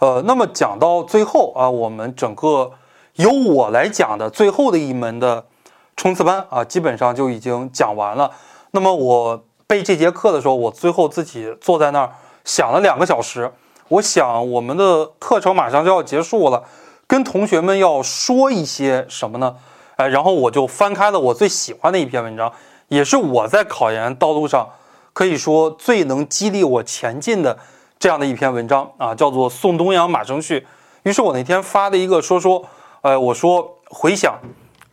呃，那么讲到最后啊，我们整个由我来讲的最后的一门的冲刺班啊，基本上就已经讲完了。那么我备这节课的时候，我最后自己坐在那儿想了两个小时。我想我们的课程马上就要结束了，跟同学们要说一些什么呢？哎，然后我就翻开了我最喜欢的一篇文章，也是我在考研道路上可以说最能激励我前进的这样的一篇文章啊，叫做《宋东阳马生序》。于是我那天发了一个说说，呃，我说回想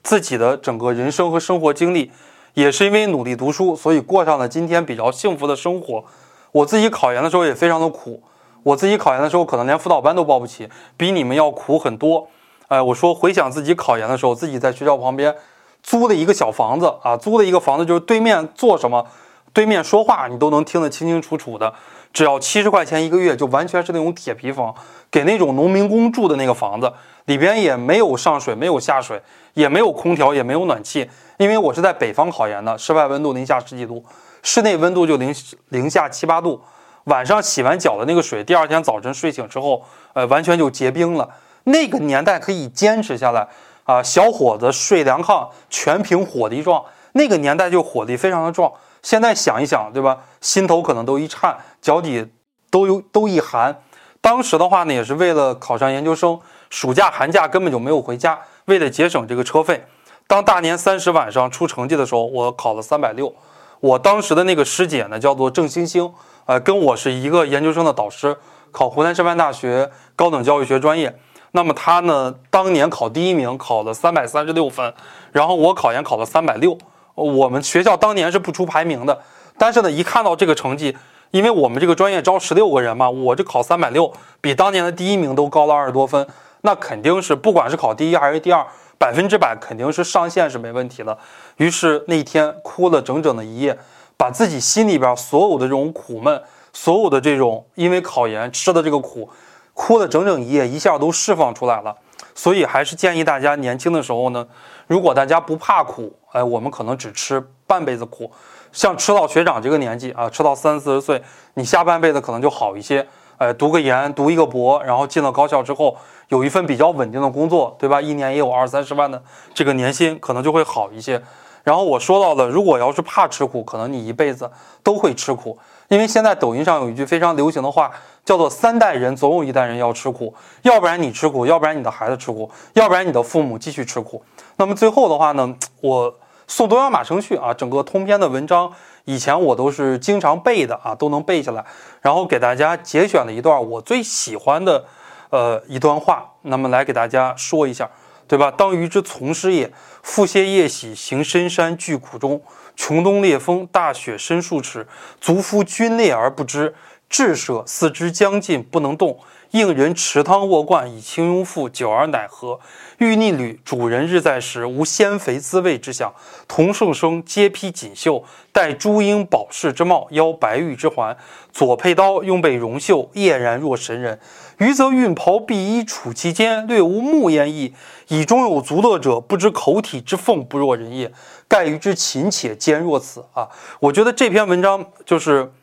自己的整个人生和生活经历，也是因为努力读书，所以过上了今天比较幸福的生活。我自己考研的时候也非常的苦。我自己考研的时候，可能连辅导班都报不起，比你们要苦很多。哎，我说回想自己考研的时候，自己在学校旁边租的一个小房子啊，租的一个房子，就是对面做什么，对面说话你都能听得清清楚楚的。只要七十块钱一个月，就完全是那种铁皮房，给那种农民工住的那个房子，里边也没有上水，没有下水，也没有空调，也没有暖气。因为我是在北方考研的，室外温度零下十几度，室内温度就零零下七八度。晚上洗完脚的那个水，第二天早晨睡醒之后，呃，完全就结冰了。那个年代可以坚持下来啊，小伙子睡凉炕，全凭火力壮。那个年代就火力非常的壮。现在想一想，对吧？心头可能都一颤，脚底都有都一寒。当时的话呢，也是为了考上研究生，暑假寒假根本就没有回家，为了节省这个车费。当大年三十晚上出成绩的时候，我考了三百六。我当时的那个师姐呢，叫做郑星星。呃，跟我是一个研究生的导师，考湖南师范大学高等教育学专业。那么她呢，当年考第一名，考了三百三十六分，然后我考研考了三百六。我们学校当年是不出排名的，但是呢，一看到这个成绩，因为我们这个专业招十六个人嘛，我这考三百六，比当年的第一名都高了二十多分，那肯定是不管是考第一还是第二，百分之百肯定是上线是没问题的。于是那天哭了整整的一夜。把自己心里边所有的这种苦闷，所有的这种因为考研吃的这个苦，哭了整整一夜，一下都释放出来了。所以还是建议大家年轻的时候呢，如果大家不怕苦，哎，我们可能只吃半辈子苦。像吃到学长这个年纪啊，吃到三四十岁，你下半辈子可能就好一些。哎，读个研，读一个博，然后进了高校之后，有一份比较稳定的工作，对吧？一年也有二三十万的这个年薪，可能就会好一些。然后我说到了，如果要是怕吃苦，可能你一辈子都会吃苦。因为现在抖音上有一句非常流行的话，叫做“三代人总有一代人要吃苦”，要不然你吃苦，要不然你的孩子吃苦，要不然你的父母继续吃苦。那么最后的话呢，我送东阳马生序啊，整个通篇的文章，以前我都是经常背的啊，都能背下来。然后给大家节选了一段我最喜欢的，呃，一段话，那么来给大家说一下。对吧？当余之从师也，复歇夜徙，行深山巨谷中，穷冬烈风，大雪深数尺，足夫皲裂而不知，志舍四肢将尽不能动，应人持汤卧罐以清庸腹，久而乃和？欲逆旅，主人日在时，无鲜肥滋味之想。同圣生皆披锦绣，戴朱缨宝饰之帽，腰白玉之环，左佩刀，右备荣袖，俨然若神人。余则运袍敝衣处其间，略无木焉意。以中有足乐者，不知口体之凤不若人也。盖于之勤且坚若此啊！我觉得这篇文章就是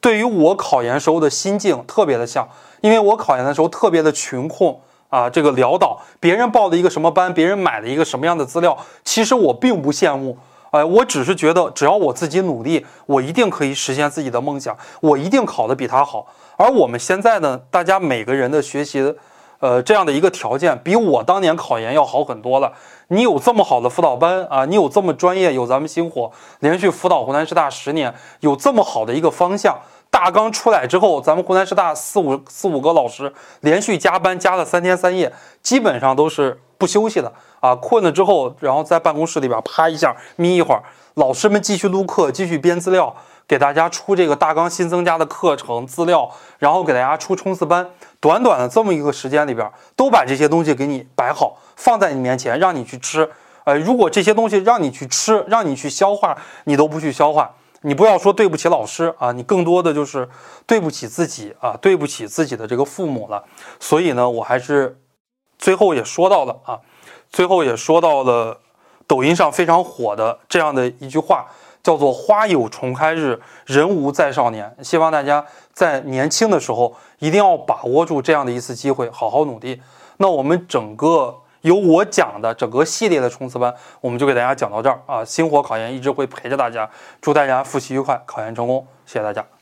对于我考研时候的心境特别的像，因为我考研的时候特别的穷困啊，这个潦倒。别人报了一个什么班，别人买了一个什么样的资料，其实我并不羡慕。哎，我只是觉得，只要我自己努力，我一定可以实现自己的梦想，我一定考得比他好。而我们现在呢，大家每个人的学习，呃，这样的一个条件，比我当年考研要好很多了。你有这么好的辅导班啊，你有这么专业，有咱们星火连续辅导湖南师大十年，有这么好的一个方向。大纲出来之后，咱们湖南师大四五四五个老师连续加班加了三天三夜，基本上都是不休息的。啊，困了之后，然后在办公室里边趴一下，眯一会儿。老师们继续录课，继续编资料，给大家出这个大纲新增加的课程资料，然后给大家出冲刺班。短短的这么一个时间里边，都把这些东西给你摆好，放在你面前，让你去吃。呃，如果这些东西让你去吃，让你去消化，你都不去消化，你不要说对不起老师啊，你更多的就是对不起自己啊，对不起自己的这个父母了。所以呢，我还是最后也说到了啊。最后也说到了抖音上非常火的这样的一句话，叫做“花有重开日，人无再少年”。希望大家在年轻的时候一定要把握住这样的一次机会，好好努力。那我们整个由我讲的整个系列的冲刺班，我们就给大家讲到这儿啊。星火考研一直会陪着大家，祝大家复习愉快，考研成功，谢谢大家。